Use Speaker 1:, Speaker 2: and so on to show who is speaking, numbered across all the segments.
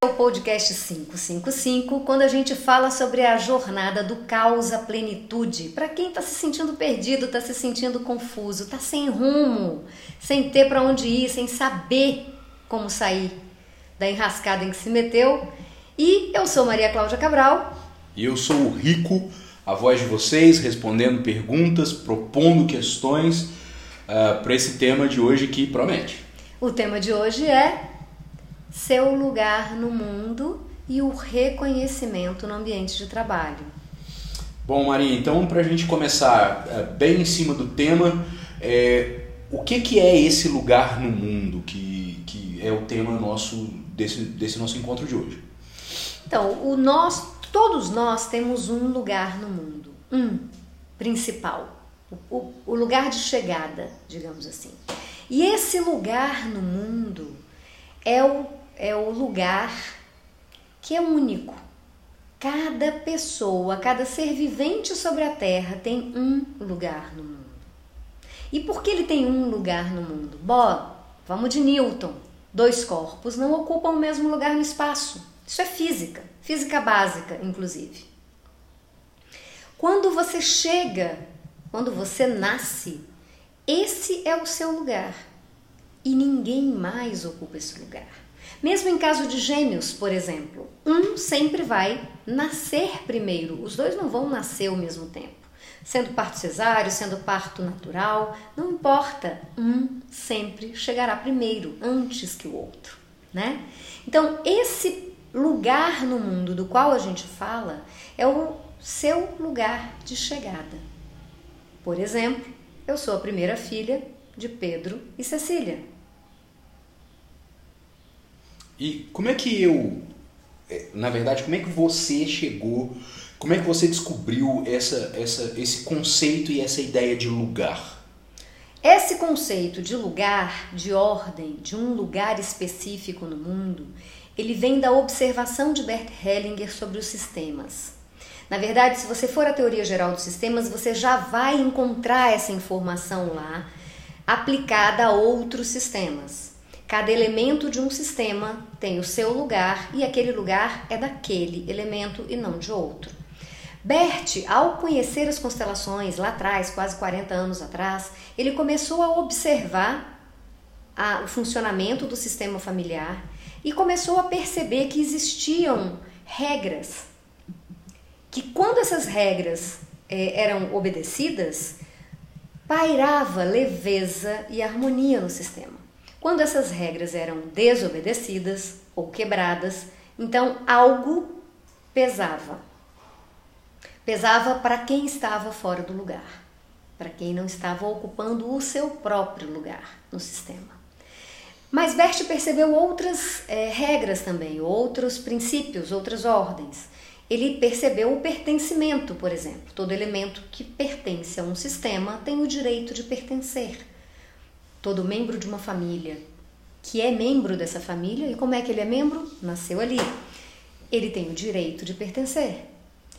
Speaker 1: é o podcast 555, quando a gente fala sobre a jornada do caos à plenitude. Para quem está se sentindo perdido, está se sentindo confuso, está sem rumo, sem ter para onde ir, sem saber como sair da enrascada em que se meteu. E eu sou Maria Cláudia Cabral.
Speaker 2: E eu sou o Rico, a voz de vocês, respondendo perguntas, propondo questões uh, ah, para esse tema de hoje que promete.
Speaker 1: O tema de hoje é seu lugar no mundo e o reconhecimento no ambiente de trabalho.
Speaker 2: Bom, Maria, então para a gente começar é, bem em cima do tema, é, o que, que é esse lugar no mundo que, que é o tema nosso desse, desse nosso encontro de hoje?
Speaker 1: Então, o nós, todos nós temos um lugar no mundo, um principal, o, o lugar de chegada, digamos assim. E esse lugar no mundo é o é o lugar que é único. Cada pessoa, cada ser vivente sobre a Terra tem um lugar no mundo. E por que ele tem um lugar no mundo? Bom, vamos de Newton. Dois corpos não ocupam o mesmo lugar no espaço. Isso é física, física básica, inclusive. Quando você chega, quando você nasce, esse é o seu lugar. E ninguém mais ocupa esse lugar. Mesmo em caso de gêmeos, por exemplo, um sempre vai nascer primeiro, os dois não vão nascer ao mesmo tempo. Sendo parto cesáreo, sendo parto natural, não importa, um sempre chegará primeiro, antes que o outro, né? Então, esse lugar no mundo do qual a gente fala é o seu lugar de chegada. Por exemplo, eu sou a primeira filha de Pedro e Cecília.
Speaker 2: E como é que eu, é, na verdade, como é que você chegou, como é que você descobriu essa, essa, esse conceito e essa ideia de lugar?
Speaker 1: Esse conceito de lugar, de ordem, de um lugar específico no mundo, ele vem da observação de Bert Hellinger sobre os sistemas. Na verdade, se você for à teoria geral dos sistemas, você já vai encontrar essa informação lá aplicada a outros sistemas. Cada elemento de um sistema tem o seu lugar e aquele lugar é daquele elemento e não de outro. Bert, ao conhecer as constelações lá atrás, quase 40 anos atrás, ele começou a observar a, o funcionamento do sistema familiar e começou a perceber que existiam regras. Que quando essas regras eh, eram obedecidas, pairava leveza e harmonia no sistema. Quando essas regras eram desobedecidas ou quebradas, então algo pesava. Pesava para quem estava fora do lugar, para quem não estava ocupando o seu próprio lugar no sistema. Mas Bert percebeu outras é, regras também, outros princípios, outras ordens. Ele percebeu o pertencimento, por exemplo. Todo elemento que pertence a um sistema tem o direito de pertencer todo membro de uma família que é membro dessa família, e como é que ele é membro? Nasceu ali. Ele tem o direito de pertencer.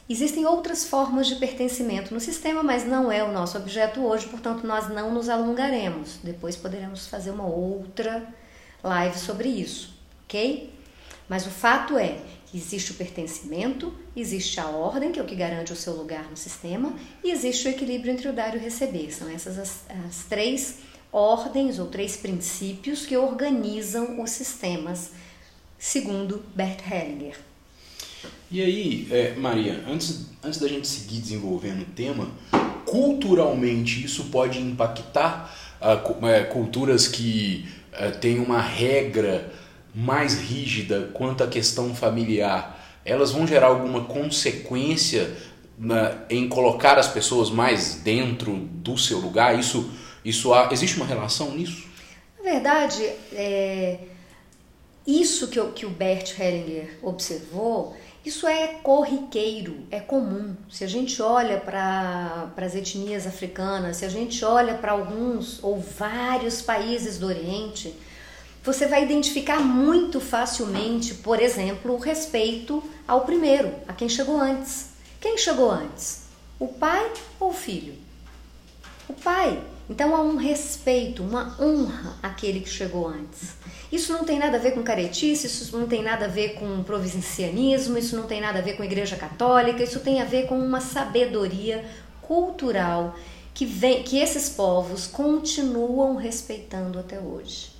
Speaker 1: Existem outras formas de pertencimento no sistema, mas não é o nosso objeto hoje, portanto, nós não nos alongaremos. Depois poderemos fazer uma outra live sobre isso, ok? Mas o fato é que existe o pertencimento, existe a ordem, que é o que garante o seu lugar no sistema, e existe o equilíbrio entre o dar e o receber. São essas as, as três ordens ou três princípios que organizam os sistemas, segundo Bert Hellinger.
Speaker 2: E aí, é, Maria, antes, antes da gente seguir desenvolvendo o tema, culturalmente isso pode impactar uh, culturas que uh, têm uma regra mais rígida quanto à questão familiar? Elas vão gerar alguma consequência na, em colocar as pessoas mais dentro do seu lugar? Isso isso há, existe uma relação nisso?
Speaker 1: Na verdade, é, isso que, que o Bert Hellinger observou, isso é corriqueiro, é comum. Se a gente olha para as etnias africanas, se a gente olha para alguns ou vários países do Oriente, você vai identificar muito facilmente, por exemplo, o respeito ao primeiro, a quem chegou antes. Quem chegou antes? O pai ou o filho? O pai. Então há um respeito, uma honra àquele que chegou antes. Isso não tem nada a ver com caretice, isso não tem nada a ver com provincianismo, isso não tem nada a ver com igreja católica, isso tem a ver com uma sabedoria cultural que, vem, que esses povos continuam respeitando até hoje.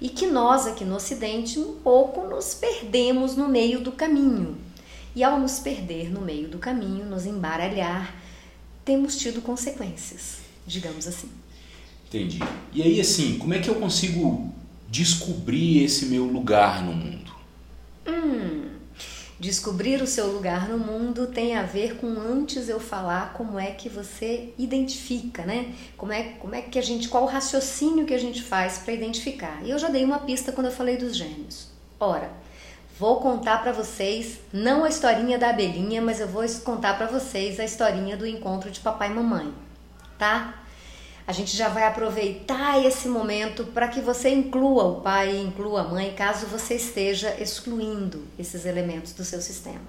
Speaker 1: E que nós aqui no Ocidente um pouco nos perdemos no meio do caminho. E ao nos perder no meio do caminho, nos embaralhar, temos tido consequências, digamos assim.
Speaker 2: Entendi. E aí, assim, como é que eu consigo descobrir esse meu lugar no mundo?
Speaker 1: Hum, descobrir o seu lugar no mundo tem a ver com antes eu falar como é que você identifica, né? Como é, como é que a gente, qual o raciocínio que a gente faz para identificar. E eu já dei uma pista quando eu falei dos gêmeos. Ora, vou contar para vocês não a historinha da abelhinha, mas eu vou contar para vocês a historinha do encontro de papai e mamãe, tá? A gente já vai aproveitar esse momento para que você inclua o pai e inclua a mãe, caso você esteja excluindo esses elementos do seu sistema.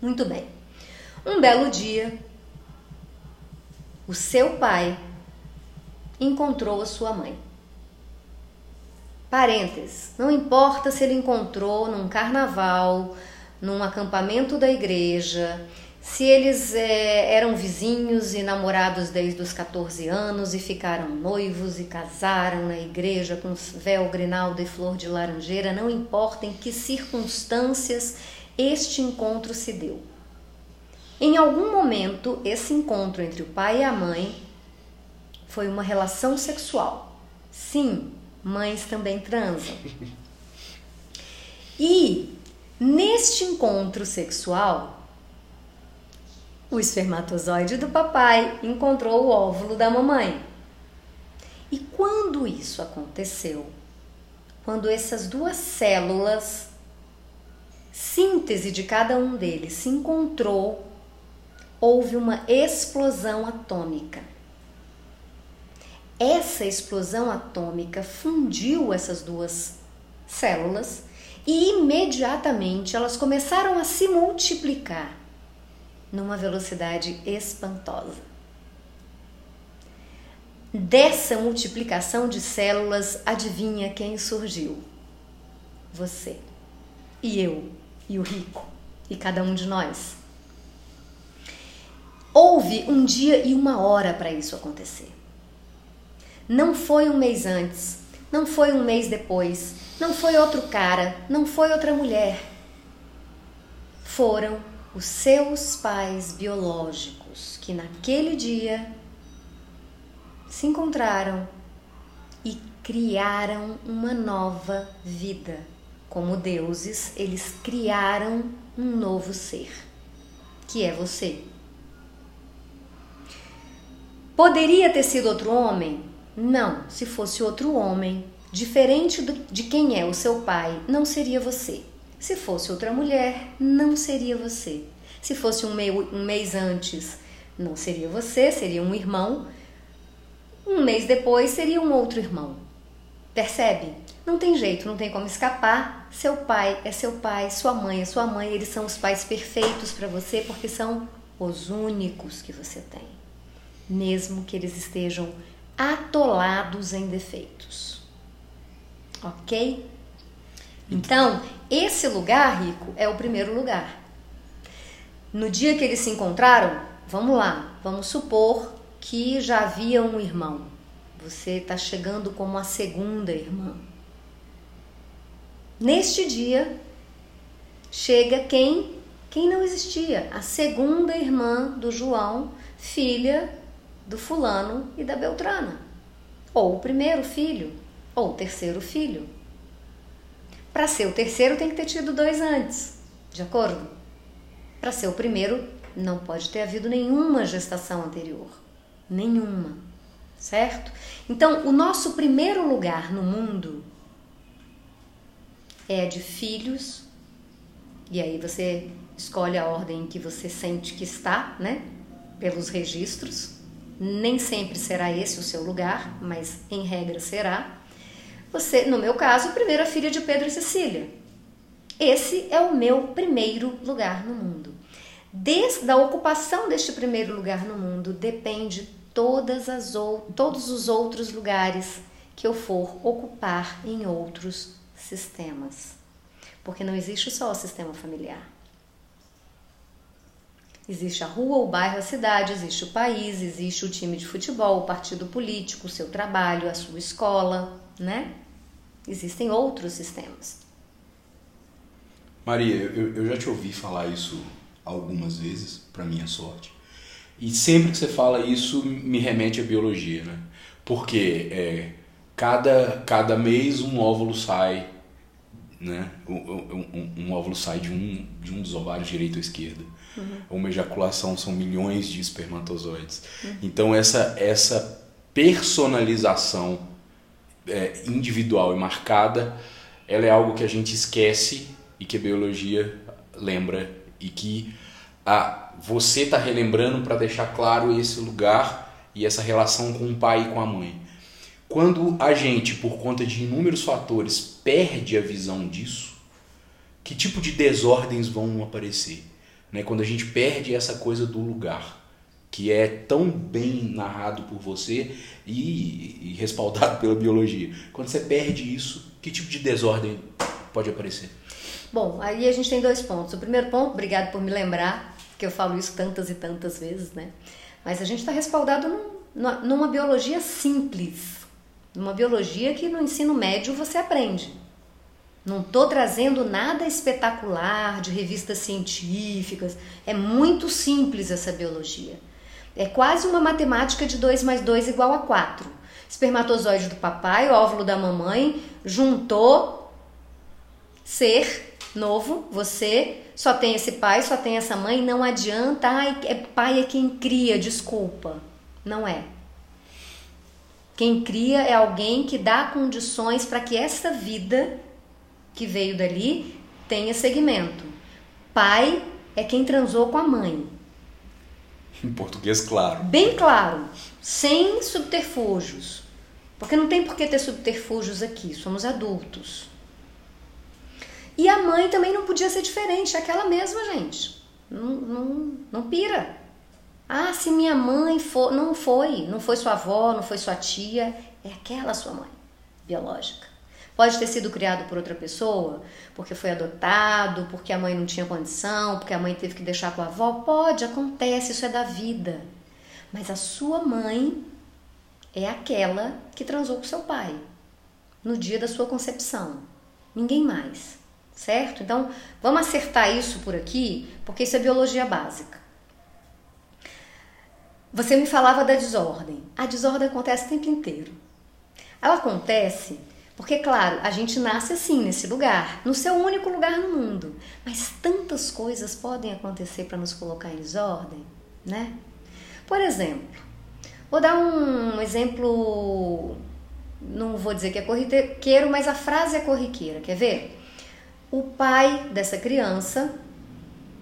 Speaker 1: Muito bem. Um belo dia, o seu pai encontrou a sua mãe. Parênteses, não importa se ele encontrou num carnaval, num acampamento da igreja, se eles é, eram vizinhos e namorados desde os 14 anos e ficaram noivos e casaram na igreja com véu grinalda e flor de laranjeira, não importa em que circunstâncias este encontro se deu. Em algum momento, esse encontro entre o pai e a mãe foi uma relação sexual. Sim, mães também transam. E neste encontro sexual, o espermatozoide do papai encontrou o óvulo da mamãe. E quando isso aconteceu? Quando essas duas células, síntese de cada um deles, se encontrou, houve uma explosão atômica. Essa explosão atômica fundiu essas duas células e imediatamente elas começaram a se multiplicar numa velocidade espantosa. Dessa multiplicação de células, adivinha quem surgiu? Você, e eu, e o rico, e cada um de nós. Houve um dia e uma hora para isso acontecer. Não foi um mês antes, não foi um mês depois, não foi outro cara, não foi outra mulher. Foram os seus pais biológicos que naquele dia se encontraram e criaram uma nova vida. Como deuses, eles criaram um novo ser, que é você. Poderia ter sido outro homem? Não, se fosse outro homem, diferente de quem é o seu pai, não seria você. Se fosse outra mulher, não seria você. Se fosse um, meio, um mês antes, não seria você, seria um irmão. Um mês depois, seria um outro irmão. Percebe? Não tem jeito, não tem como escapar. Seu pai é seu pai, sua mãe é sua mãe, eles são os pais perfeitos para você porque são os únicos que você tem, mesmo que eles estejam atolados em defeitos. Ok? Então, esse lugar rico é o primeiro lugar. No dia que eles se encontraram, vamos lá, vamos supor que já havia um irmão. Você está chegando como a segunda irmã. Neste dia, chega quem? Quem não existia? A segunda irmã do João, filha do fulano e da Beltrana. Ou o primeiro filho, ou o terceiro filho. Para ser o terceiro tem que ter tido dois antes, de acordo? Para ser o primeiro, não pode ter havido nenhuma gestação anterior. Nenhuma. Certo? Então, o nosso primeiro lugar no mundo é de filhos, e aí você escolhe a ordem que você sente que está, né? Pelos registros. Nem sempre será esse o seu lugar, mas em regra será. Você, no meu caso, primeira filha de Pedro e Cecília. Esse é o meu primeiro lugar no mundo. Desde a ocupação deste primeiro lugar no mundo depende todas as ou, todos os outros lugares que eu for ocupar em outros sistemas. Porque não existe só o sistema familiar. Existe a rua, o bairro, a cidade, existe o país, existe o time de futebol, o partido político, o seu trabalho, a sua escola, né? Existem outros sistemas.
Speaker 2: Maria, eu, eu já te ouvi falar isso algumas vezes, para minha sorte. E sempre que você fala isso, me remete à biologia, né? Porque é, cada, cada mês um óvulo sai, né? Um, um, um, óvulo sai de um, de um dos ovários direito ou esquerdo. Uhum. Uma ejaculação são milhões de espermatozoides. Uhum. Então essa, essa personalização é, individual e marcada, ela é algo que a gente esquece e que a biologia lembra e que a, você está relembrando para deixar claro esse lugar e essa relação com o pai e com a mãe. Quando a gente, por conta de inúmeros fatores, perde a visão disso, que tipo de desordens vão aparecer? Né? Quando a gente perde essa coisa do lugar, que é tão bem narrado por você e, e respaldado pela biologia. Quando você perde isso, que tipo de desordem pode aparecer?
Speaker 1: Bom, aí a gente tem dois pontos. O primeiro ponto, obrigado por me lembrar, que eu falo isso tantas e tantas vezes, né? Mas a gente está respaldado num, numa biologia simples, numa biologia que no ensino médio você aprende. Não estou trazendo nada espetacular de revistas científicas. É muito simples essa biologia. É quase uma matemática de 2 mais 2 igual a 4. Espermatozoide do papai, óvulo da mamãe, juntou ser novo, você só tem esse pai, só tem essa mãe, não adianta, ai, é pai é quem cria, desculpa. Não é. Quem cria é alguém que dá condições para que essa vida que veio dali tenha segmento. Pai é quem transou com a mãe.
Speaker 2: Em português, claro.
Speaker 1: Bem claro, sem subterfúgios. Porque não tem por que ter subterfúgios aqui, somos adultos. E a mãe também não podia ser diferente, aquela mesma, gente. Não, não, não pira. Ah, se minha mãe for. Não foi. Não foi sua avó, não foi sua tia. É aquela sua mãe biológica. Pode ter sido criado por outra pessoa, porque foi adotado, porque a mãe não tinha condição, porque a mãe teve que deixar com a avó. Pode, acontece, isso é da vida. Mas a sua mãe é aquela que transou com seu pai no dia da sua concepção. Ninguém mais certo? Então, vamos acertar isso por aqui, porque isso é biologia básica. Você me falava da desordem. A desordem acontece o tempo inteiro. Ela acontece porque, claro, a gente nasce assim, nesse lugar, no seu único lugar no mundo. Mas tantas coisas podem acontecer para nos colocar em desordem, né? Por exemplo, vou dar um exemplo, não vou dizer que é corriqueiro, mas a frase é corriqueira, quer ver? o pai dessa criança,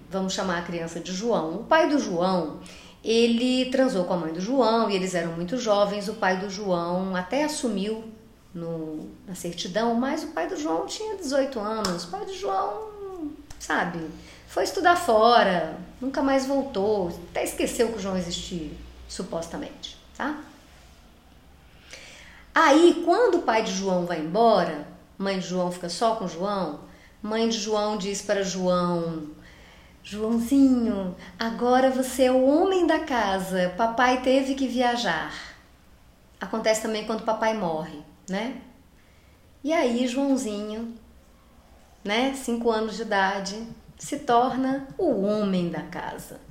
Speaker 1: vamos chamar a criança de João, o pai do João, ele transou com a mãe do João e eles eram muito jovens. O pai do João até assumiu no, na certidão, mas o pai do João tinha 18 anos. O pai do João, sabe, foi estudar fora, nunca mais voltou, até esqueceu que o João existia, supostamente, tá? Aí, quando o pai de João vai embora, mãe de João fica só com João, Mãe de João diz para João: Joãozinho, agora você é o homem da casa. Papai teve que viajar. Acontece também quando papai morre, né? E aí Joãozinho, né, cinco anos de idade, se torna o homem da casa.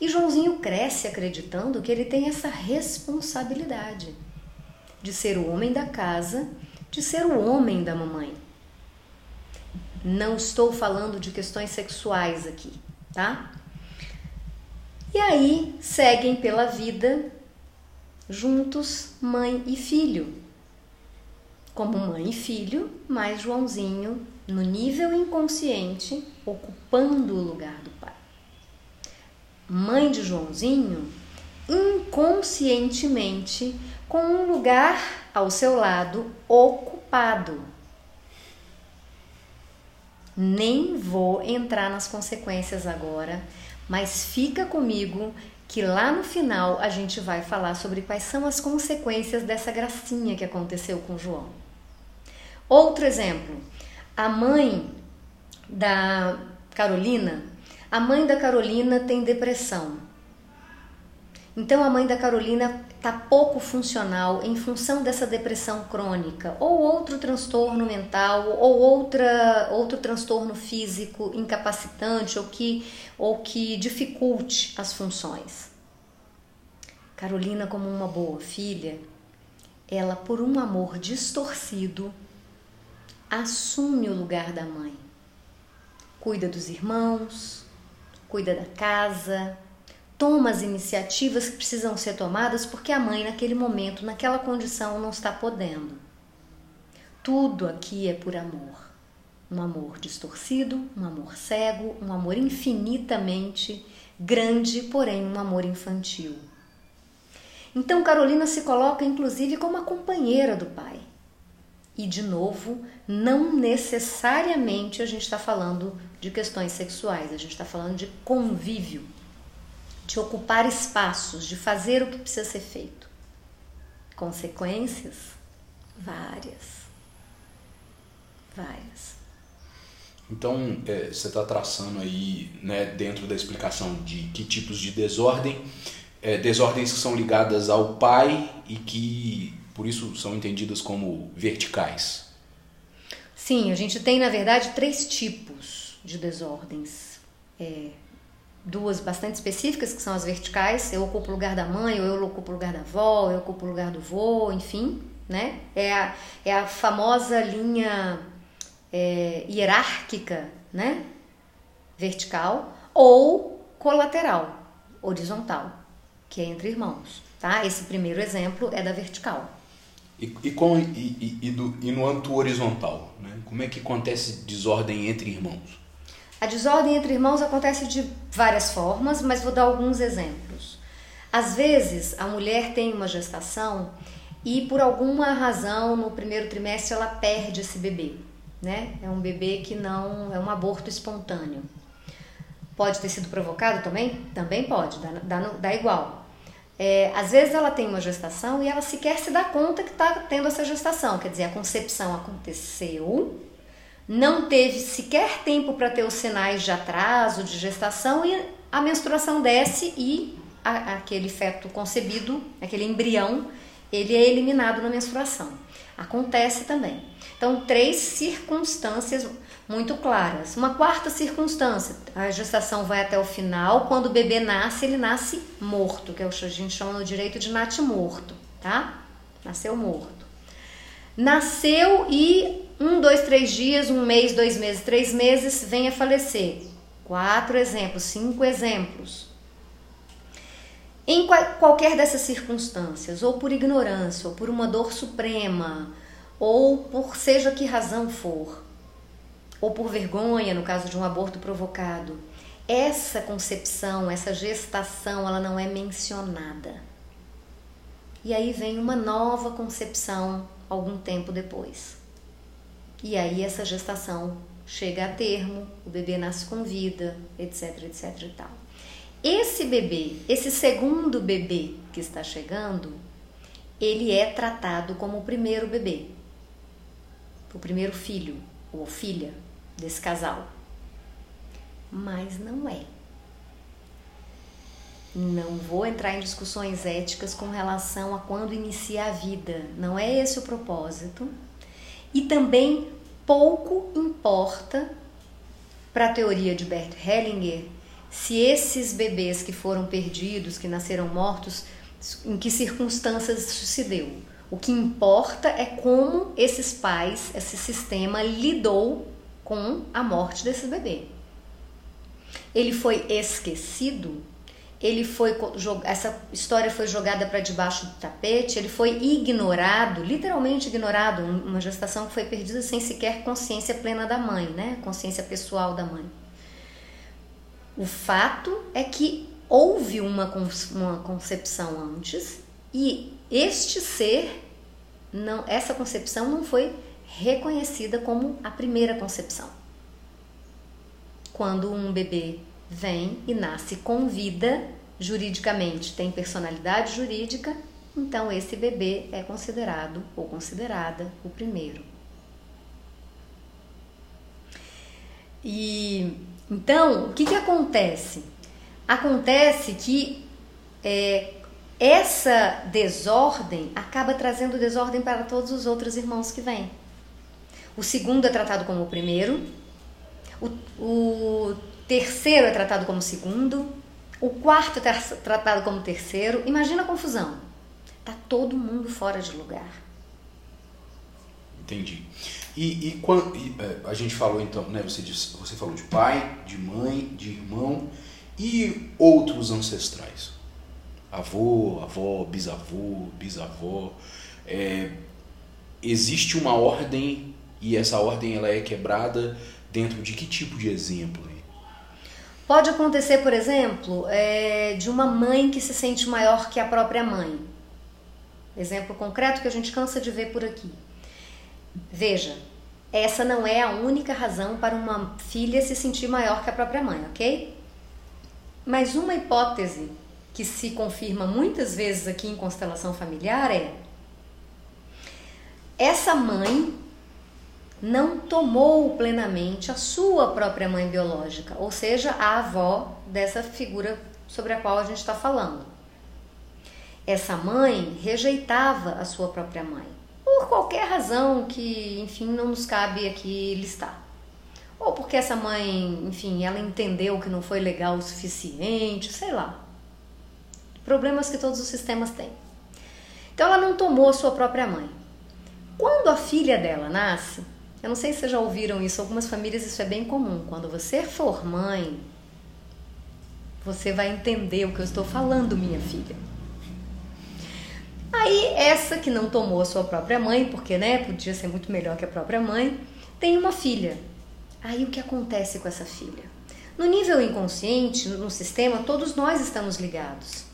Speaker 1: E Joãozinho cresce acreditando que ele tem essa responsabilidade de ser o homem da casa, de ser o homem da mamãe. Não estou falando de questões sexuais aqui, tá? E aí seguem pela vida juntos, mãe e filho. Como mãe e filho, mas Joãozinho, no nível inconsciente, ocupando o lugar do pai. Mãe de Joãozinho, inconscientemente, com um lugar ao seu lado ocupado nem vou entrar nas consequências agora, mas fica comigo que lá no final a gente vai falar sobre quais são as consequências dessa gracinha que aconteceu com João. Outro exemplo, a mãe da Carolina, a mãe da Carolina tem depressão. Então a mãe da Carolina está pouco funcional em função dessa depressão crônica ou outro transtorno mental ou outra, outro transtorno físico incapacitante ou que, ou que dificulte as funções. Carolina, como uma boa filha, ela, por um amor distorcido, assume o lugar da mãe. Cuida dos irmãos, cuida da casa, toma as iniciativas que precisam ser tomadas porque a mãe, naquele momento, naquela condição, não está podendo. Tudo aqui é por amor. Um amor distorcido, um amor cego, um amor infinitamente grande, porém um amor infantil. Então Carolina se coloca inclusive como a companheira do pai. E de novo, não necessariamente a gente está falando de questões sexuais, a gente está falando de convívio de ocupar espaços, de fazer o que precisa ser feito. Consequências? Várias. Várias.
Speaker 2: Então, é, você está traçando aí, né, dentro da explicação de que tipos de desordem, é, desordens que são ligadas ao pai e que, por isso, são entendidas como verticais.
Speaker 1: Sim, a gente tem, na verdade, três tipos de desordens. É, duas bastante específicas, que são as verticais, eu ocupo o lugar da mãe, ou eu ocupo o lugar da avó, eu ocupo o lugar do vô, enfim, né? É a, é a famosa linha é, hierárquica, né? Vertical, ou colateral, horizontal, que é entre irmãos, tá? Esse primeiro exemplo é da vertical.
Speaker 2: E, e, com, e, e, do, e no âmbito horizontal, né? como é que acontece desordem entre irmãos?
Speaker 1: A desordem entre irmãos acontece de várias formas, mas vou dar alguns exemplos. Às vezes, a mulher tem uma gestação e por alguma razão no primeiro trimestre ela perde esse bebê, né? É um bebê que não é um aborto espontâneo. Pode ter sido provocado também? Também pode, dá, dá, dá igual. É, às vezes ela tem uma gestação e ela sequer se dá conta que está tendo essa gestação, quer dizer, a concepção aconteceu, não teve sequer tempo para ter os sinais de atraso, de gestação, e a menstruação desce e a, aquele feto concebido, aquele embrião, ele é eliminado na menstruação. Acontece também. Então, três circunstâncias muito claras. Uma quarta circunstância, a gestação vai até o final, quando o bebê nasce, ele nasce morto, que é o que a gente chama no direito de morto, tá? Nasceu morto. Nasceu e um, dois, três dias, um mês, dois meses, três meses, vem a falecer. Quatro exemplos, cinco exemplos. Em qualquer dessas circunstâncias, ou por ignorância, ou por uma dor suprema, ou por seja que razão for, ou por vergonha, no caso de um aborto provocado, essa concepção, essa gestação, ela não é mencionada. E aí vem uma nova concepção algum tempo depois. E aí essa gestação chega a termo, o bebê nasce com vida, etc, etc e tal. Esse bebê, esse segundo bebê que está chegando, ele é tratado como o primeiro bebê, o primeiro filho ou filha desse casal. Mas não é. Não vou entrar em discussões éticas com relação a quando inicia a vida. Não é esse o propósito. E também pouco importa para a teoria de Bert Hellinger se esses bebês que foram perdidos, que nasceram mortos, em que circunstâncias isso se deu. O que importa é como esses pais, esse sistema lidou com a morte desse bebê. Ele foi esquecido ele foi essa história foi jogada para debaixo do tapete, ele foi ignorado, literalmente ignorado, uma gestação que foi perdida sem sequer consciência plena da mãe, né? Consciência pessoal da mãe. O fato é que houve uma, uma concepção antes e este ser não essa concepção não foi reconhecida como a primeira concepção. Quando um bebê vem e nasce com vida, juridicamente tem personalidade jurídica, então esse bebê é considerado ou considerada o primeiro. E então, o que, que acontece? Acontece que é, essa desordem acaba trazendo desordem para todos os outros irmãos que vêm. O segundo é tratado como o primeiro, o, o terceiro é tratado como segundo, o quarto é tratado como terceiro. Imagina a confusão. Tá todo mundo fora de lugar.
Speaker 2: Entendi. E, e quando e, é, a gente falou então, né? Você disse, você falou de pai, de mãe, de irmão e outros ancestrais, avô, avó, bisavô, bisavó. É, existe uma ordem e essa ordem ela é quebrada dentro de que tipo de exemplo?
Speaker 1: Pode acontecer, por exemplo, é, de uma mãe que se sente maior que a própria mãe. Exemplo concreto que a gente cansa de ver por aqui. Veja, essa não é a única razão para uma filha se sentir maior que a própria mãe, ok? Mas uma hipótese que se confirma muitas vezes aqui em constelação familiar é: essa mãe não tomou plenamente a sua própria mãe biológica, ou seja, a avó dessa figura sobre a qual a gente está falando. Essa mãe rejeitava a sua própria mãe, por qualquer razão que, enfim, não nos cabe aqui listar. Ou porque essa mãe, enfim, ela entendeu que não foi legal o suficiente, sei lá. Problemas que todos os sistemas têm. Então ela não tomou a sua própria mãe. Quando a filha dela nasce, eu não sei se vocês já ouviram isso, algumas famílias isso é bem comum. Quando você for mãe, você vai entender o que eu estou falando, minha filha. Aí essa que não tomou a sua própria mãe, porque né, podia ser muito melhor que a própria mãe, tem uma filha. Aí o que acontece com essa filha? No nível inconsciente, no sistema, todos nós estamos ligados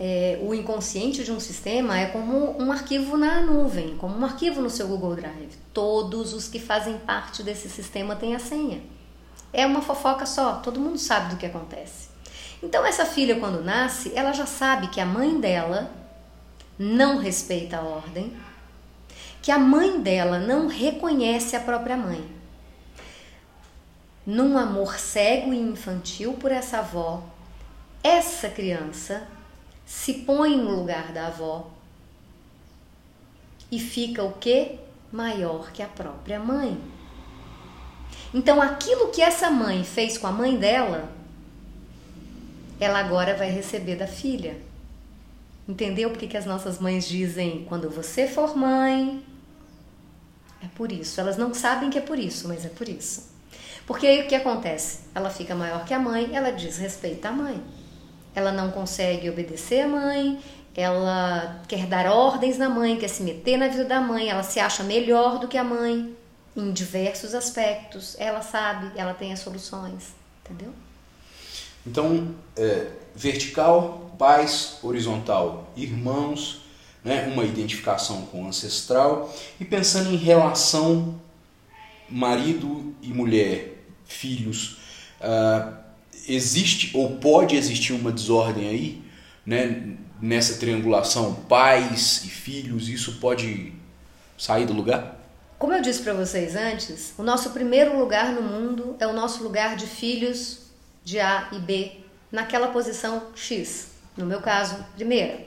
Speaker 1: é, o inconsciente de um sistema é como um arquivo na nuvem, como um arquivo no seu Google Drive. Todos os que fazem parte desse sistema têm a senha. É uma fofoca só, todo mundo sabe do que acontece. Então, essa filha, quando nasce, ela já sabe que a mãe dela não respeita a ordem, que a mãe dela não reconhece a própria mãe. Num amor cego e infantil por essa avó, essa criança se põe no lugar da avó e fica o que? Maior que a própria mãe. Então, aquilo que essa mãe fez com a mãe dela, ela agora vai receber da filha. Entendeu porque que as nossas mães dizem quando você for mãe? É por isso. Elas não sabem que é por isso, mas é por isso. Porque aí o que acontece? Ela fica maior que a mãe, ela desrespeita a mãe ela não consegue obedecer a mãe, ela quer dar ordens na mãe, quer se meter na vida da mãe, ela se acha melhor do que a mãe em diversos aspectos. Ela sabe, ela tem as soluções, entendeu?
Speaker 2: Então, é, vertical, pais, horizontal, irmãos, né, uma identificação com o ancestral e pensando em relação marido e mulher, filhos. Uh, existe ou pode existir uma desordem aí, né? Nessa triangulação, pais e filhos, isso pode sair do lugar?
Speaker 1: Como eu disse para vocês antes, o nosso primeiro lugar no mundo é o nosso lugar de filhos de A e B, naquela posição X. No meu caso, primeira.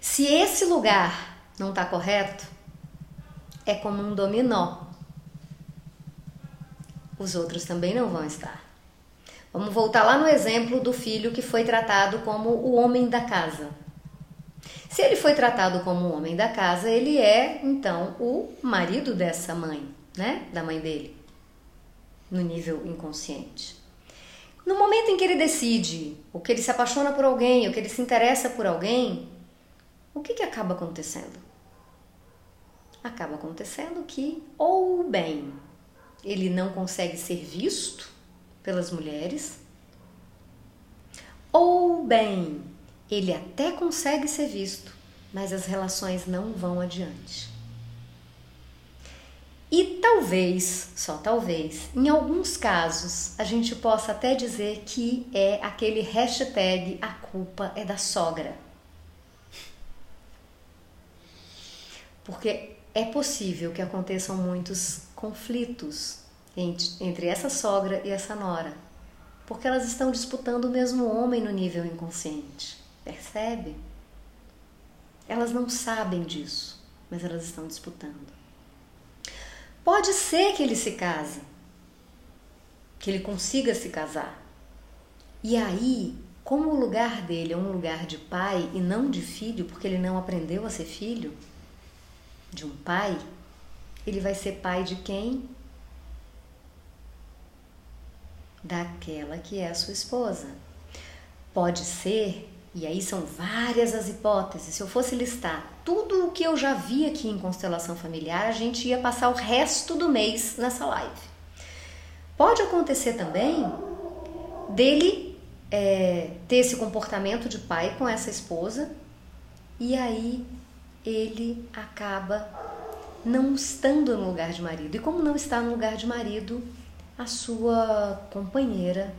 Speaker 1: Se esse lugar não está correto, é como um dominó. Os outros também não vão estar. Vamos voltar lá no exemplo do filho que foi tratado como o homem da casa. Se ele foi tratado como o homem da casa, ele é então o marido dessa mãe, né? Da mãe dele, no nível inconsciente. No momento em que ele decide, ou que ele se apaixona por alguém, ou que ele se interessa por alguém, o que, que acaba acontecendo? Acaba acontecendo que, ou bem, ele não consegue ser visto pelas mulheres, ou bem, ele até consegue ser visto, mas as relações não vão adiante. E talvez, só talvez, em alguns casos, a gente possa até dizer que é aquele hashtag a culpa é da sogra. Porque é possível que aconteçam muitos conflitos entre essa sogra e essa nora, porque elas estão disputando o mesmo homem no nível inconsciente. Percebe? Elas não sabem disso, mas elas estão disputando. Pode ser que ele se case, que ele consiga se casar. E aí, como o lugar dele é um lugar de pai e não de filho, porque ele não aprendeu a ser filho de um pai, ele vai ser pai de quem? Daquela que é a sua esposa. Pode ser e aí são várias as hipóteses. Se eu fosse listar tudo o que eu já vi aqui em constelação familiar, a gente ia passar o resto do mês nessa live. Pode acontecer também dele é, ter esse comportamento de pai com essa esposa e aí ele acaba não estando no lugar de marido. E como não está no lugar de marido, a sua companheira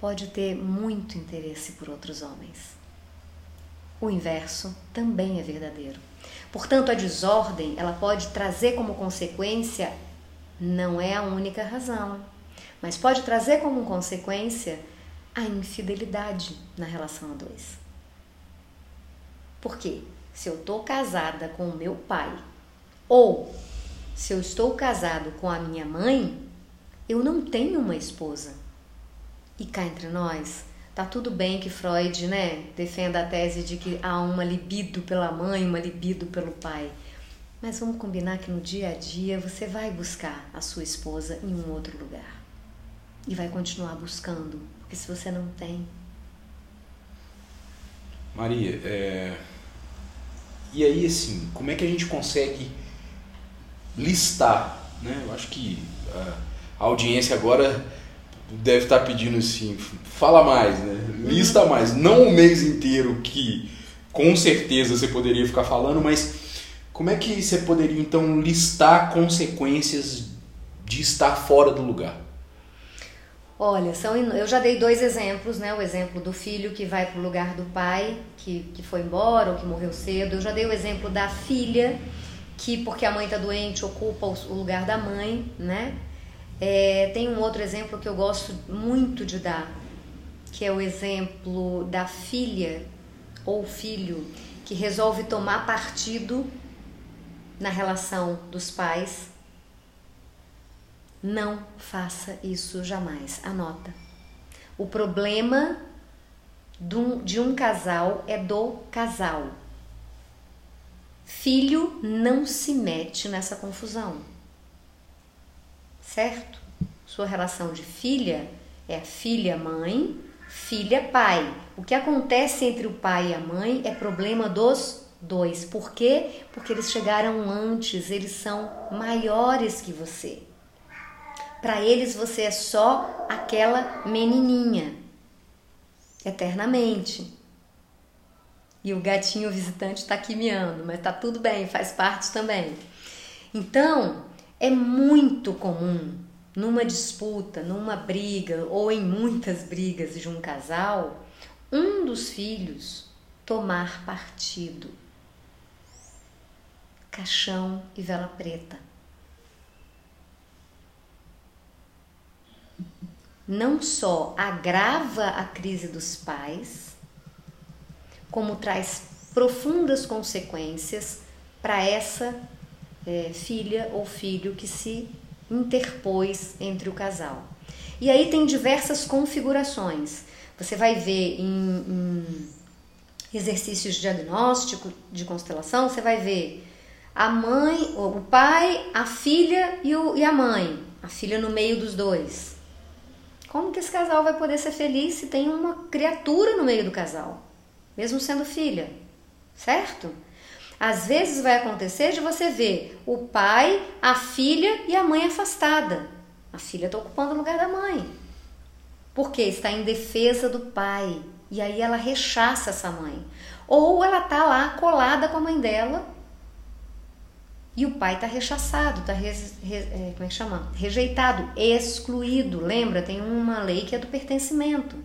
Speaker 1: pode ter muito interesse por outros homens. O inverso também é verdadeiro. Portanto, a desordem, ela pode trazer como consequência, não é a única razão, mas pode trazer como consequência a infidelidade na relação a dois. Por quê? Se eu estou casada com o meu pai, ou se eu estou casado com a minha mãe, eu não tenho uma esposa. E cá entre nós, Tá tudo bem que Freud, né, defenda a tese de que há uma libido pela mãe, uma libido pelo pai. Mas vamos combinar que no dia a dia você vai buscar a sua esposa em um outro lugar. E vai continuar buscando, porque se você não tem.
Speaker 2: Maria, é... e aí assim, como é que a gente consegue listar? Né? Eu acho que a audiência agora deve estar pedindo assim, fala mais, né? Lista mais, não o mês inteiro que com certeza você poderia ficar falando, mas como é que você poderia então listar consequências de estar fora do lugar?
Speaker 1: Olha, são, eu já dei dois exemplos, né? O exemplo do filho que vai para o lugar do pai, que, que foi embora ou que morreu cedo. Eu já dei o exemplo da filha, que porque a mãe está doente ocupa o lugar da mãe, né? É, tem um outro exemplo que eu gosto muito de dar, que é o exemplo da filha ou filho que resolve tomar partido na relação dos pais. Não faça isso jamais. Anota. O problema de um casal é do casal. Filho não se mete nessa confusão certo? Sua relação de filha é filha-mãe, filha-pai. O que acontece entre o pai e a mãe é problema dos dois. Por quê? Porque eles chegaram antes, eles são maiores que você. Para eles você é só aquela menininha, eternamente. E o gatinho visitante está aqui miando, mas tá tudo bem, faz parte também. Então, é muito comum numa disputa, numa briga ou em muitas brigas de um casal, um dos filhos tomar partido. Caixão e vela preta. Não só agrava a crise dos pais, como traz profundas consequências para essa é, filha ou filho que se interpôs entre o casal. E aí tem diversas configurações. Você vai ver em, em exercícios de diagnóstico de constelação, você vai ver a mãe, o pai, a filha e, o, e a mãe, a filha no meio dos dois. Como que esse casal vai poder ser feliz se tem uma criatura no meio do casal, mesmo sendo filha, certo? Às vezes vai acontecer de você ver o pai, a filha e a mãe afastada. A filha está ocupando o lugar da mãe. Porque está em defesa do pai. E aí ela rechaça essa mãe. Ou ela está lá colada com a mãe dela. E o pai está rechaçado, está re, re, é, como é rejeitado, excluído. Lembra, tem uma lei que é do pertencimento.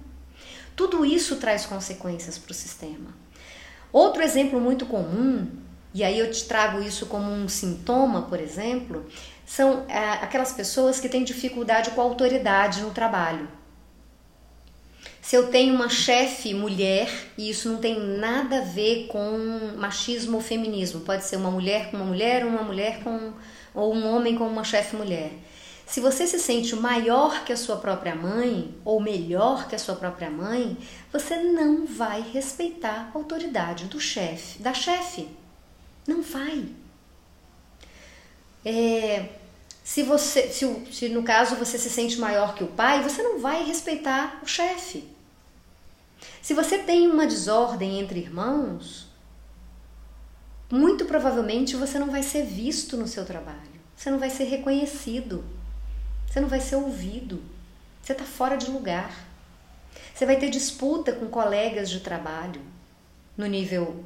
Speaker 1: Tudo isso traz consequências para o sistema. Outro exemplo muito comum, e aí eu te trago isso como um sintoma, por exemplo, são é, aquelas pessoas que têm dificuldade com a autoridade no trabalho. Se eu tenho uma chefe mulher, e isso não tem nada a ver com machismo ou feminismo, pode ser uma mulher com uma mulher, uma mulher com ou um homem com uma chefe mulher. Se você se sente maior que a sua própria mãe ou melhor que a sua própria mãe, você não vai respeitar a autoridade do chefe, da chefe. Não vai. É, se você, se, se no caso você se sente maior que o pai, você não vai respeitar o chefe. Se você tem uma desordem entre irmãos, muito provavelmente você não vai ser visto no seu trabalho, você não vai ser reconhecido, você não vai ser ouvido, você está fora de lugar. Você vai ter disputa com colegas de trabalho no nível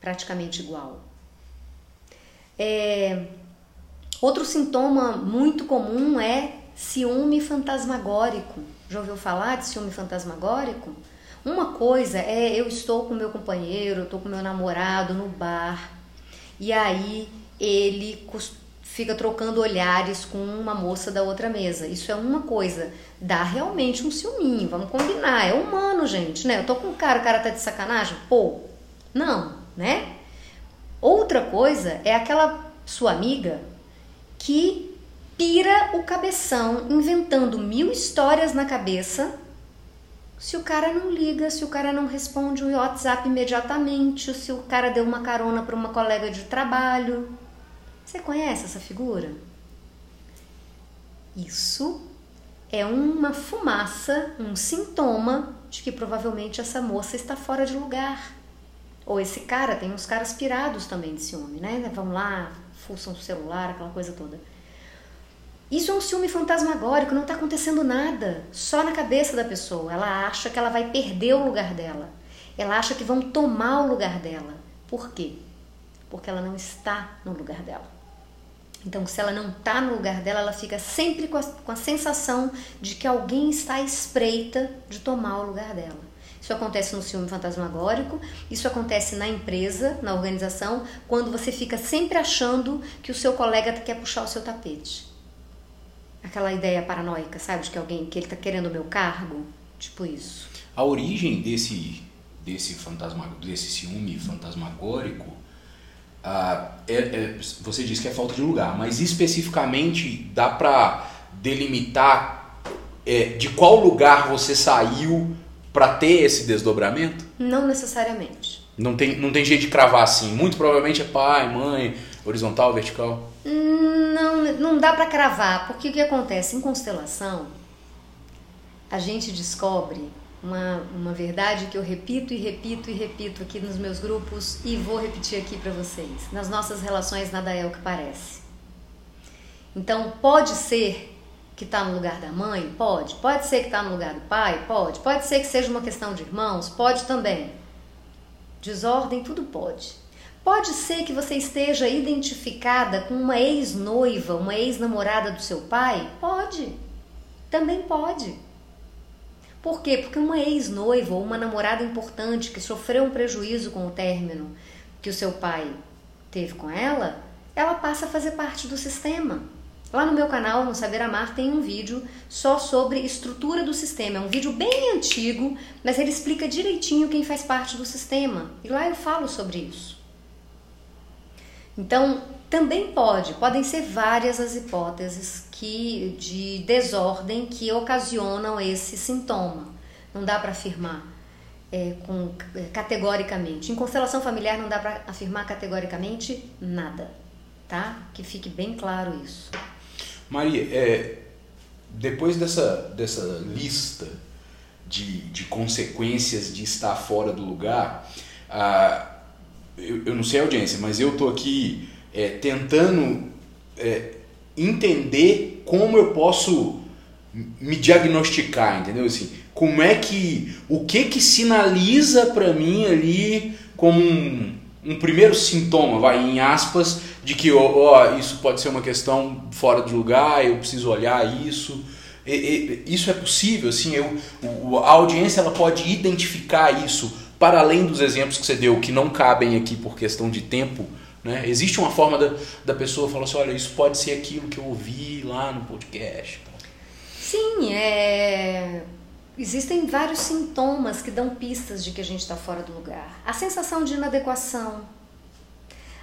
Speaker 1: praticamente igual. É, outro sintoma muito comum é ciúme fantasmagórico. Já ouviu falar de ciúme fantasmagórico? Uma coisa é eu estou com meu companheiro, estou com meu namorado no bar e aí ele fica trocando olhares com uma moça da outra mesa. Isso é uma coisa, dá realmente um ciúminho, vamos combinar, é humano, gente, né? Eu tô com um cara, o cara tá de sacanagem? Pô, não, né? Outra coisa é aquela sua amiga que pira o cabeção inventando mil histórias na cabeça se o cara não liga, se o cara não responde o WhatsApp imediatamente, se o cara deu uma carona para uma colega de trabalho. Você conhece essa figura? Isso é uma fumaça, um sintoma de que provavelmente essa moça está fora de lugar. Ou esse cara, tem uns caras pirados também de ciúme, né? Vão lá, fuçam o celular, aquela coisa toda. Isso é um ciúme fantasmagórico, não está acontecendo nada, só na cabeça da pessoa. Ela acha que ela vai perder o lugar dela. Ela acha que vão tomar o lugar dela. Por quê? Porque ela não está no lugar dela. Então, se ela não está no lugar dela, ela fica sempre com a, com a sensação de que alguém está à espreita de tomar o lugar dela. Isso acontece no ciúme fantasmagórico, isso acontece na empresa, na organização, quando você fica sempre achando que o seu colega quer puxar o seu tapete aquela ideia paranoica, sabe? De que alguém, que ele tá querendo o meu cargo, tipo isso.
Speaker 2: A origem desse, desse fantasma, desse ciúme fantasmagórico, ah, é, é, você diz que é falta de lugar, mas especificamente dá para delimitar é, de qual lugar você saiu para ter esse desdobramento?
Speaker 1: Não necessariamente.
Speaker 2: Não tem, não tem jeito de cravar assim. Muito provavelmente é pai, mãe, horizontal, vertical.
Speaker 1: Não, não dá para cravar, porque o que acontece em constelação, a gente descobre uma, uma verdade que eu repito e repito e repito aqui nos meus grupos e vou repetir aqui para vocês. Nas nossas relações nada é o que parece. Então pode ser que está no lugar da mãe? Pode. Pode ser que está no lugar do pai? Pode. Pode ser que seja uma questão de irmãos? Pode também. Desordem, tudo pode. Pode ser que você esteja identificada com uma ex-noiva, uma ex-namorada do seu pai? Pode. Também pode. Por quê? Porque uma ex-noiva ou uma namorada importante que sofreu um prejuízo com o término que o seu pai teve com ela, ela passa a fazer parte do sistema. Lá no meu canal, no Saber Amar, tem um vídeo só sobre estrutura do sistema. É um vídeo bem antigo, mas ele explica direitinho quem faz parte do sistema. E lá eu falo sobre isso. Então, também pode, podem ser várias as hipóteses que de desordem que ocasionam esse sintoma. Não dá para afirmar é, com, é, categoricamente. Em constelação familiar não dá para afirmar categoricamente nada, tá? Que fique bem claro isso.
Speaker 2: Maria, é, depois dessa, dessa lista de, de consequências de estar fora do lugar, ah, eu, eu não sei a audiência, mas eu tô aqui é, tentando é, entender como eu posso me diagnosticar, entendeu? Assim, como é que, o que que sinaliza para mim ali como um, um primeiro sintoma, vai em aspas, de que ó, isso pode ser uma questão fora de lugar, eu preciso olhar isso. E, e, isso é possível, assim, eu, a audiência ela pode identificar isso para além dos exemplos que você deu, que não cabem aqui por questão de tempo. Né? Existe uma forma da, da pessoa falar assim, olha, isso pode ser aquilo que eu ouvi lá no podcast.
Speaker 1: Sim, é Existem vários sintomas que dão pistas de que a gente está fora do lugar. A sensação de inadequação.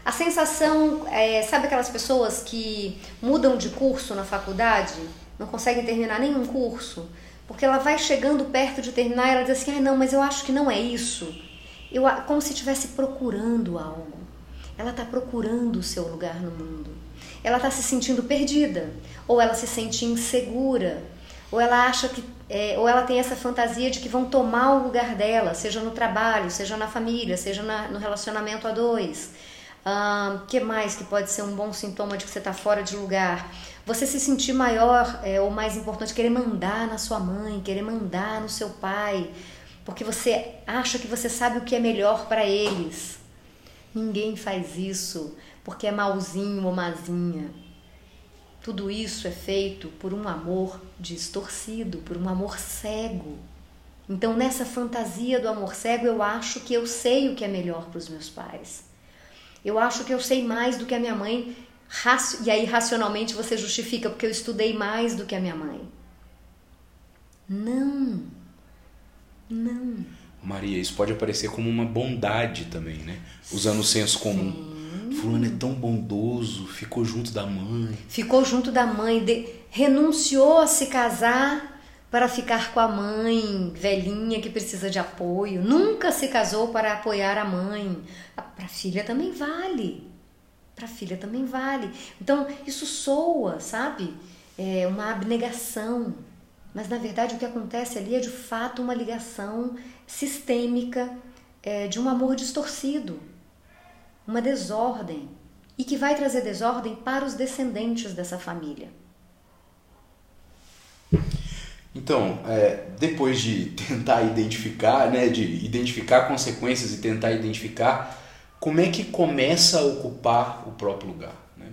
Speaker 1: A sensação, é, sabe aquelas pessoas que mudam de curso na faculdade, não conseguem terminar nenhum curso, porque ela vai chegando perto de terminar e ela diz assim: ah, não, mas eu acho que não é isso. Eu, como se estivesse procurando algo. Ela está procurando o seu lugar no mundo. Ela está se sentindo perdida, ou ela se sente insegura, ou ela acha que é, ou ela tem essa fantasia de que vão tomar o lugar dela, seja no trabalho, seja na família, seja na, no relacionamento a dois. O que mais que pode ser um bom sintoma de que você está fora de lugar? Você se sentir maior é, ou mais importante, querer mandar na sua mãe, querer mandar no seu pai, porque você acha que você sabe o que é melhor para eles. Ninguém faz isso porque é malzinho ou mazinha. Tudo isso é feito por um amor distorcido, por um amor cego. Então, nessa fantasia do amor cego, eu acho que eu sei o que é melhor para os meus pais. Eu acho que eu sei mais do que a minha mãe, e aí racionalmente você justifica porque eu estudei mais do que a minha mãe. Não. Não.
Speaker 2: Maria, isso pode aparecer como uma bondade também, né? Usando o senso comum. Sim. Fulano é tão bondoso, ficou junto da mãe.
Speaker 1: Ficou junto da mãe, de, renunciou a se casar para ficar com a mãe velhinha que precisa de apoio. Nunca se casou para apoiar a mãe. Para a filha também vale. Para a filha também vale. Então, isso soa, sabe? É uma abnegação. Mas na verdade o que acontece ali é de fato uma ligação sistêmica é, de um amor distorcido uma desordem e que vai trazer desordem para os descendentes dessa família.
Speaker 2: Então, é, depois de tentar identificar, né, de identificar consequências e tentar identificar, como é que começa a ocupar o próprio lugar? Né?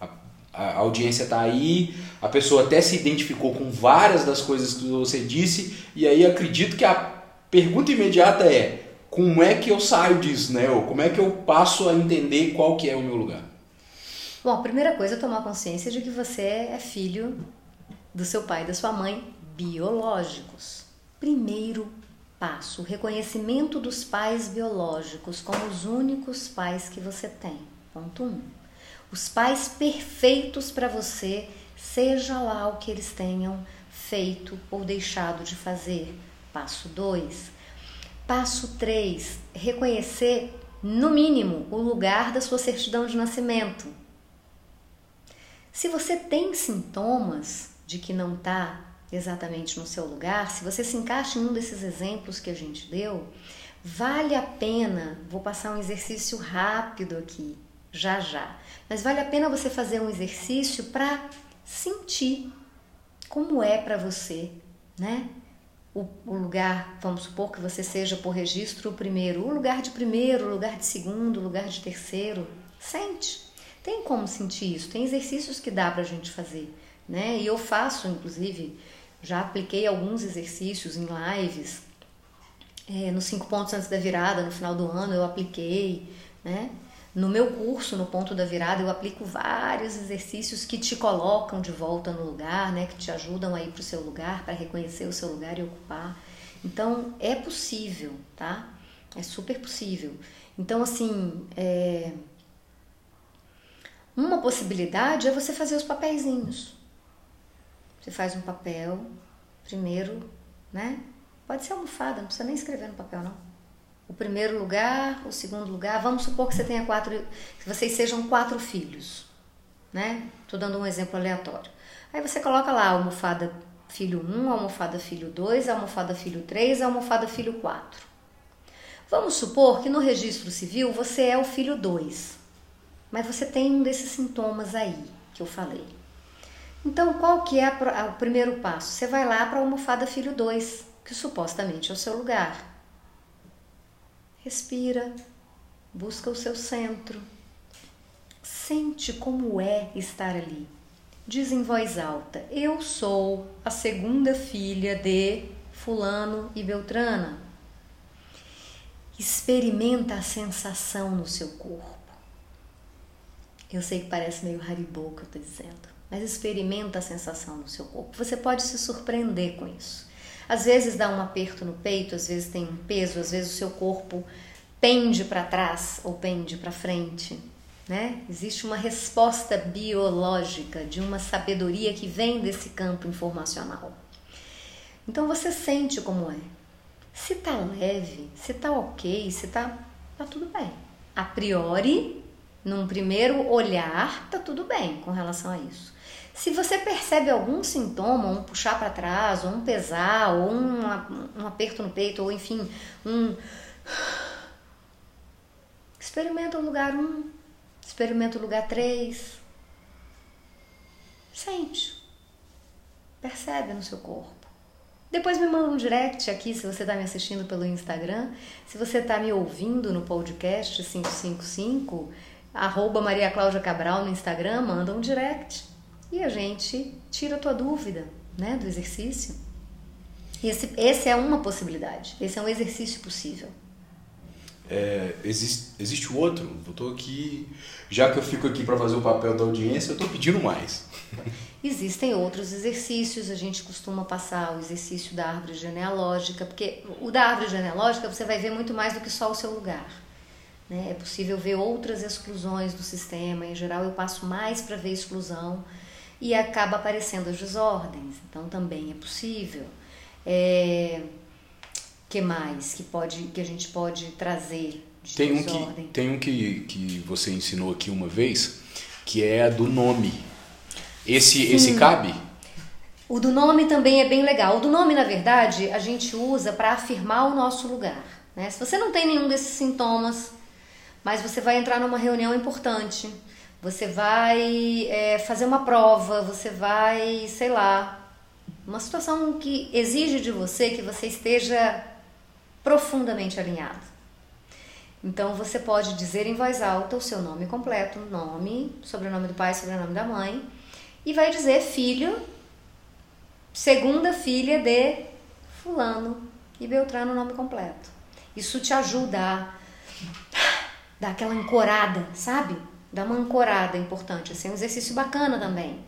Speaker 2: A, a audiência está aí, a pessoa até se identificou com várias das coisas que você disse, e aí acredito que a pergunta imediata é: como é que eu saio disso, né? Ou como é que eu passo a entender qual que é o meu lugar?
Speaker 1: Bom, a primeira coisa é tomar consciência de que você é filho do seu pai e da sua mãe biológicos. Primeiro passo, o reconhecimento dos pais biológicos como os únicos pais que você tem. Ponto 1. Um. Os pais perfeitos para você, seja lá o que eles tenham feito ou deixado de fazer. Passo 2 Passo 3: reconhecer, no mínimo, o lugar da sua certidão de nascimento. Se você tem sintomas de que não está exatamente no seu lugar, se você se encaixa em um desses exemplos que a gente deu, vale a pena, vou passar um exercício rápido aqui, já já, mas vale a pena você fazer um exercício para sentir como é para você, né? o, o, lugar, vamos supor que você seja por registro o primeiro, o lugar de primeiro, o lugar de segundo, o lugar de terceiro. Sente. Tem como sentir isso, tem exercícios que dá para a gente fazer. Né? E eu faço, inclusive, já apliquei alguns exercícios em lives. É, nos cinco pontos antes da virada, no final do ano, eu apliquei. Né? No meu curso, no ponto da virada, eu aplico vários exercícios que te colocam de volta no lugar, né, que te ajudam a ir para o seu lugar, para reconhecer o seu lugar e ocupar. Então, é possível, tá? É super possível. Então, assim, é... uma possibilidade é você fazer os papeizinhos. Você faz um papel, primeiro, né? Pode ser almofada, não precisa nem escrever no papel, não o primeiro lugar, o segundo lugar. Vamos supor que você tenha quatro, que vocês sejam quatro filhos, né? Tô dando um exemplo aleatório. Aí você coloca lá a almofada filho 1, almofada filho 2, almofada filho 3, almofada filho 4. Vamos supor que no registro civil você é o filho 2, mas você tem um desses sintomas aí que eu falei. Então, qual que é o primeiro passo? Você vai lá para a almofada filho 2, que supostamente é o seu lugar. Respira, busca o seu centro, Sente como é estar ali. Diz em voz alta: Eu sou a segunda filha de Fulano e Beltrana. Experimenta a sensação no seu corpo. Eu sei que parece meio haribou que eu estou dizendo, mas experimenta a sensação no seu corpo. Você pode se surpreender com isso. Às vezes dá um aperto no peito, às vezes tem um peso, às vezes o seu corpo pende para trás ou pende para frente. Né? Existe uma resposta biológica de uma sabedoria que vem desse campo informacional. Então você sente como é. Se tá leve, se tá ok, se tá, tá tudo bem. A priori, num primeiro olhar, tá tudo bem com relação a isso. Se você percebe algum sintoma, um puxar para trás, ou um pesar, ou um, um aperto no peito, ou enfim, um. Experimenta o lugar 1, um, experimenta o lugar 3. Sente. Percebe no seu corpo. Depois me manda um direct aqui se você está me assistindo pelo Instagram. Se você está me ouvindo no podcast 555, arroba Maria Cláudia Cabral no Instagram, manda um direct e a gente tira a tua dúvida né, do exercício. Esse, esse é uma possibilidade, esse é um exercício possível.
Speaker 2: É, existe, existe outro, eu estou aqui, já que eu fico aqui para fazer o papel da audiência, eu estou pedindo mais.
Speaker 1: Existem outros exercícios, a gente costuma passar o exercício da árvore genealógica, porque o da árvore genealógica você vai ver muito mais do que só o seu lugar. Né? É possível ver outras exclusões do sistema, em geral eu passo mais para ver exclusão e acaba aparecendo as desordens. Então também é possível. É, que mais que pode que a gente pode trazer de
Speaker 2: tem
Speaker 1: desordem?
Speaker 2: um que tem um que, que você ensinou aqui uma vez que é a do nome. Esse Sim. esse cabe?
Speaker 1: O do nome também é bem legal. O do nome, na verdade, a gente usa para afirmar o nosso lugar. Né? Se você não tem nenhum desses sintomas, mas você vai entrar numa reunião importante, você vai é, fazer uma prova, você vai, sei lá, uma situação que exige de você que você esteja profundamente alinhado. Então você pode dizer em voz alta o seu nome completo, nome, sobrenome do pai, sobrenome da mãe, e vai dizer filho, segunda filha de fulano e Beltrano o nome completo. Isso te ajuda a dar aquela ancorada, sabe? Dá uma ancorada importante, assim, é um exercício bacana também.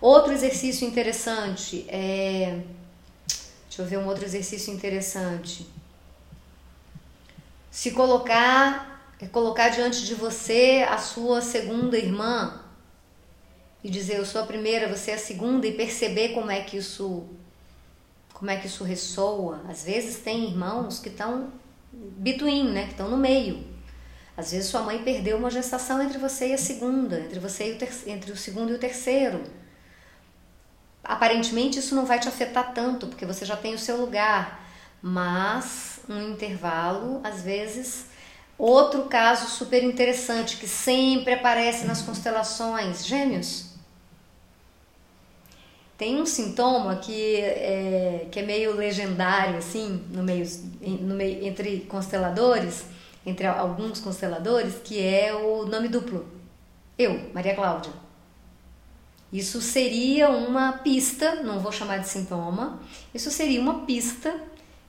Speaker 1: Outro exercício interessante é. Deixa eu ver um outro exercício interessante. Se colocar, é colocar diante de você a sua segunda irmã e dizer eu sou a primeira, você é a segunda e perceber como é que isso como é que isso ressoa. Às vezes tem irmãos que estão between, né, que estão no meio. Às vezes sua mãe perdeu uma gestação entre você e a segunda, entre você e o entre o segundo e o terceiro. Aparentemente isso não vai te afetar tanto, porque você já tem o seu lugar, mas um intervalo, às vezes, outro caso super interessante que sempre aparece nas constelações, gêmeos. Tem um sintoma que é, que é meio legendário, assim, no meio, no meio, entre consteladores, entre alguns consteladores, que é o nome duplo. Eu, Maria Cláudia. Isso seria uma pista, não vou chamar de sintoma, isso seria uma pista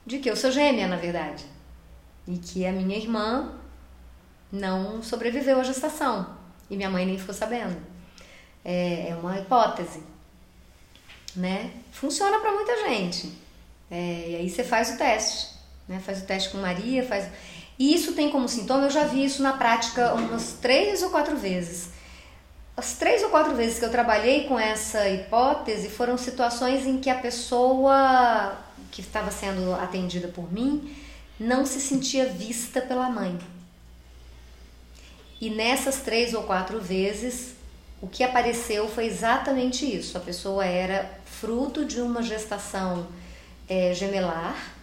Speaker 1: de que eu sou gêmea, na verdade. E que a minha irmã não sobreviveu à gestação. E minha mãe nem ficou sabendo. É, é uma hipótese. Né? Funciona para muita gente. É, e aí você faz o teste. Né? Faz o teste com Maria, faz. E isso tem como sintoma, eu já vi isso na prática umas três ou quatro vezes. As três ou quatro vezes que eu trabalhei com essa hipótese foram situações em que a pessoa que estava sendo atendida por mim não se sentia vista pela mãe. E nessas três ou quatro vezes, o que apareceu foi exatamente isso. A pessoa era fruto de uma gestação é, gemelar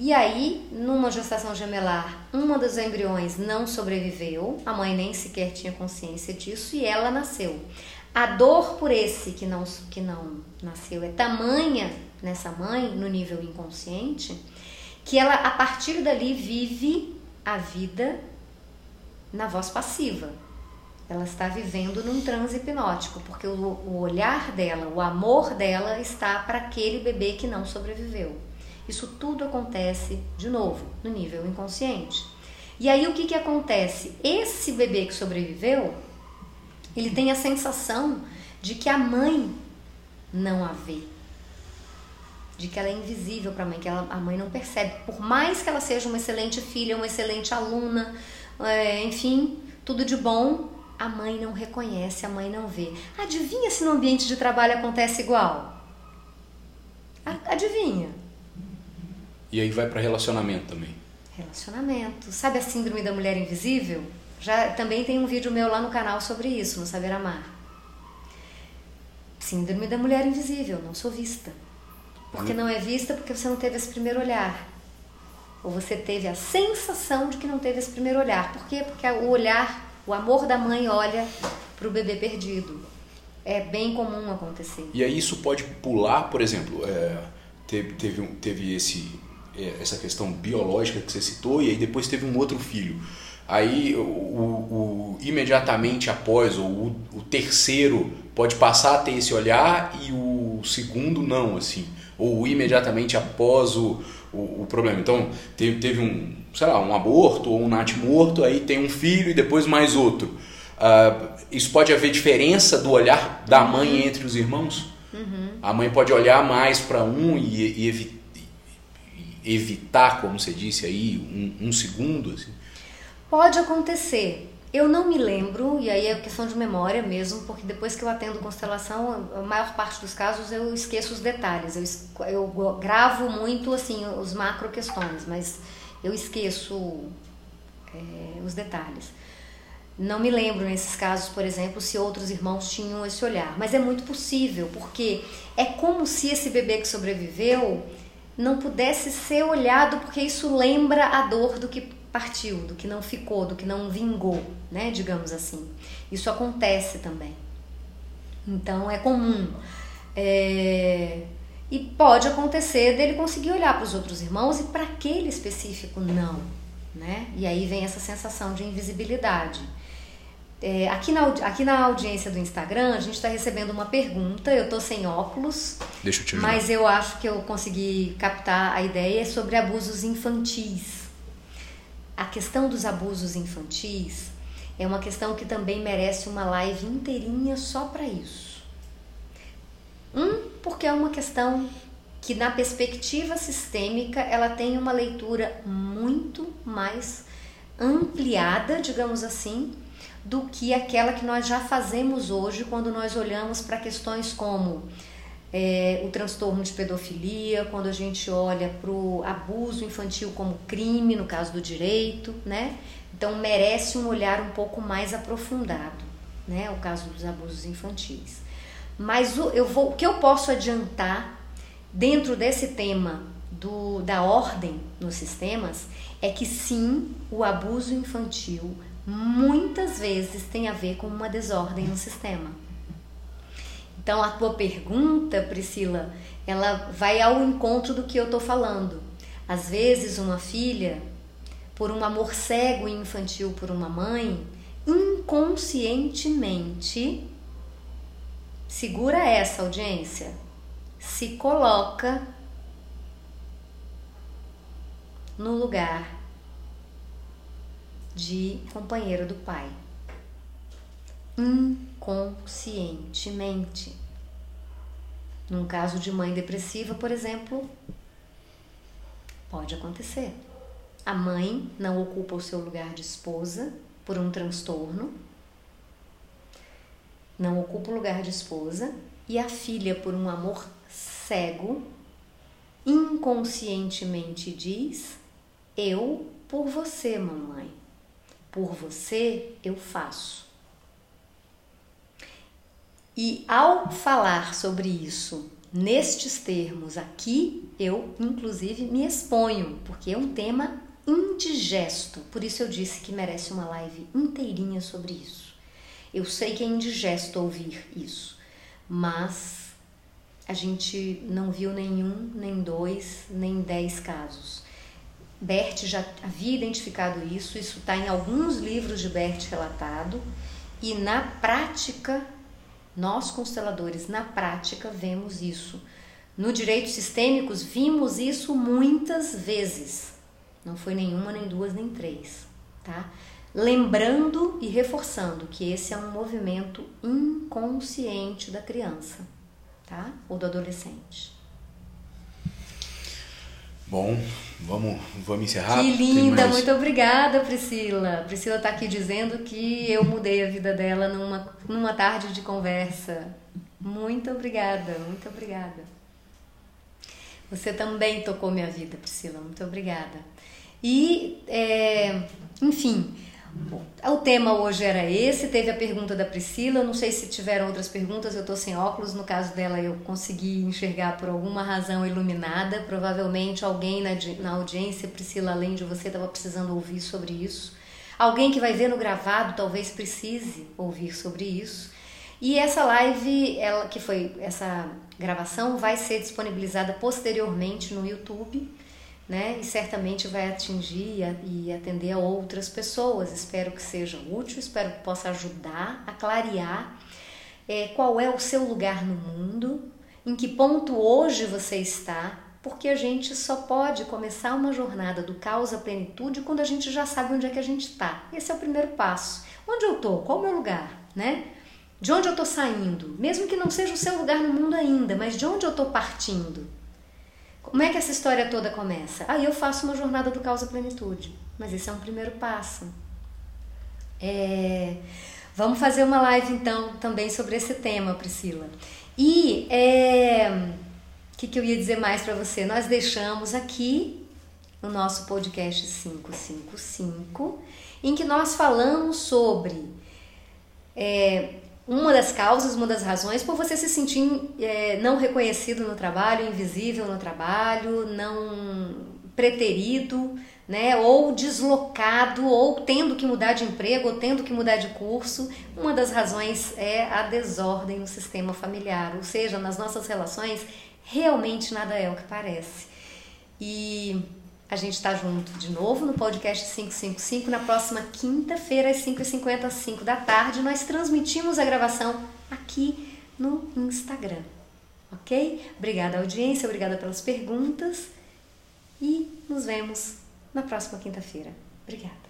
Speaker 1: e aí, numa gestação gemelar, uma dos embriões não sobreviveu, a mãe nem sequer tinha consciência disso e ela nasceu. A dor por esse que não, que não nasceu é tamanha nessa mãe, no nível inconsciente, que ela a partir dali vive a vida na voz passiva. ela está vivendo num transe hipnótico, porque o, o olhar dela, o amor dela está para aquele bebê que não sobreviveu. Isso tudo acontece, de novo, no nível inconsciente. E aí o que, que acontece? Esse bebê que sobreviveu, ele tem a sensação de que a mãe não a vê. De que ela é invisível para a mãe, que ela, a mãe não percebe. Por mais que ela seja uma excelente filha, uma excelente aluna, é, enfim, tudo de bom, a mãe não reconhece, a mãe não vê. Adivinha se no ambiente de trabalho acontece igual? Adivinha.
Speaker 2: E aí vai para relacionamento também.
Speaker 1: Relacionamento. Sabe a síndrome da mulher invisível? Já também tem um vídeo meu lá no canal sobre isso, no Saber Amar. Síndrome da mulher invisível, não sou vista. Porque hum. não é vista porque você não teve esse primeiro olhar. Ou você teve a sensação de que não teve esse primeiro olhar. Por quê? Porque o olhar o amor da mãe olha para o bebê perdido. É bem comum acontecer.
Speaker 2: E aí isso pode pular, por exemplo, é, teve, teve, teve esse, essa questão biológica que você citou, e aí depois teve um outro filho. Aí o, o, imediatamente após, ou o, o terceiro pode passar a ter esse olhar e o segundo não, assim. Ou imediatamente após o, o, o problema. Então, teve, teve um, sei lá, um aborto ou um nat morto, aí tem um filho e depois mais outro. Uh, isso pode haver diferença do olhar da mãe uhum. entre os irmãos? Uhum. A mãe pode olhar mais para um e, e evi evitar, como você disse aí, um, um segundo? Assim.
Speaker 1: Pode acontecer. Eu não me lembro, e aí é questão de memória mesmo, porque depois que eu atendo constelação, a maior parte dos casos eu esqueço os detalhes. Eu, eu gravo muito assim os macro questões, mas eu esqueço é, os detalhes. Não me lembro nesses casos, por exemplo, se outros irmãos tinham esse olhar, mas é muito possível, porque é como se esse bebê que sobreviveu não pudesse ser olhado, porque isso lembra a dor do que partiu, do que não ficou, do que não vingou, né, digamos assim. Isso acontece também. Então é comum. É... E pode acontecer dele conseguir olhar para os outros irmãos e para aquele específico não, né? E aí vem essa sensação de invisibilidade. É, aqui, na, aqui na audiência do Instagram, a gente está recebendo uma pergunta. Eu estou sem óculos,
Speaker 2: Deixa eu te
Speaker 1: mas eu acho que eu consegui captar a ideia sobre abusos infantis. A questão dos abusos infantis é uma questão que também merece uma live inteirinha só para isso. Um, porque é uma questão que na perspectiva sistêmica ela tem uma leitura muito mais ampliada, digamos assim, do que aquela que nós já fazemos hoje quando nós olhamos para questões como é, o transtorno de pedofilia, quando a gente olha para o abuso infantil como crime, no caso do direito, né? Então merece um olhar um pouco mais aprofundado, né? O caso dos abusos infantis. Mas o, eu vou, o que eu posso adiantar dentro desse tema do, da ordem nos sistemas é que sim, o abuso infantil muitas vezes tem a ver com uma desordem no sistema. Então a tua pergunta, Priscila, ela vai ao encontro do que eu estou falando. Às vezes uma filha, por um amor cego e infantil por uma mãe, inconscientemente Segura essa audiência. Se coloca no lugar de companheiro do pai. Inconscientemente. Num caso de mãe depressiva, por exemplo, pode acontecer. A mãe não ocupa o seu lugar de esposa por um transtorno não ocupa o lugar de esposa, e a filha, por um amor cego, inconscientemente diz: Eu por você, mamãe. Por você eu faço. E ao falar sobre isso nestes termos aqui, eu inclusive me exponho, porque é um tema indigesto. Por isso eu disse que merece uma live inteirinha sobre isso. Eu sei que é indigesto ouvir isso, mas a gente não viu nenhum, nem dois, nem dez casos. Bert já havia identificado isso, isso está em alguns livros de Bert relatado, E na prática, nós consteladores, na prática, vemos isso. No direito sistêmicos, vimos isso muitas vezes. Não foi nenhuma, nem duas, nem três, tá? Lembrando e reforçando que esse é um movimento inconsciente da criança, tá? Ou do adolescente.
Speaker 2: Bom, vamos, vamos encerrar.
Speaker 1: Que linda, muito obrigada, Priscila. Priscila está aqui dizendo que eu mudei a vida dela numa, numa tarde de conversa. Muito obrigada, muito obrigada. Você também tocou minha vida, Priscila. Muito obrigada. E, é, enfim, o tema hoje era esse. Teve a pergunta da Priscila. Não sei se tiveram outras perguntas. Eu estou sem óculos. No caso dela, eu consegui enxergar por alguma razão iluminada. Provavelmente alguém na, na audiência, Priscila, além de você, estava precisando ouvir sobre isso. Alguém que vai ver no gravado talvez precise ouvir sobre isso. E essa live, ela que foi essa gravação, vai ser disponibilizada posteriormente no YouTube né? E certamente vai atingir e atender a outras pessoas. Espero que seja útil, espero que possa ajudar a clarear é, qual é o seu lugar no mundo, em que ponto hoje você está, porque a gente só pode começar uma jornada do caos à plenitude quando a gente já sabe onde é que a gente está. Esse é o primeiro passo. Onde eu estou? Qual o meu lugar? Né? De onde eu estou saindo? Mesmo que não seja o seu lugar no mundo ainda, mas de onde eu estou partindo? Como é que essa história toda começa? Aí eu faço uma jornada do causa plenitude, mas esse é um primeiro passo. É... Vamos fazer uma live então também sobre esse tema, Priscila. E é... o que, que eu ia dizer mais para você? Nós deixamos aqui no nosso podcast 555, em que nós falamos sobre é, uma das causas, uma das razões por você se sentir é, não reconhecido no trabalho, invisível no trabalho, não preterido, né, ou deslocado, ou tendo que mudar de emprego, ou tendo que mudar de curso. Uma das razões é a desordem no sistema familiar, ou seja, nas nossas relações realmente nada é o que parece. E a gente está junto de novo no podcast 555 na próxima quinta-feira, às 5h50, 5 da tarde. Nós transmitimos a gravação aqui no Instagram. Ok? Obrigada, audiência, obrigada pelas perguntas e nos vemos na próxima quinta-feira. Obrigada.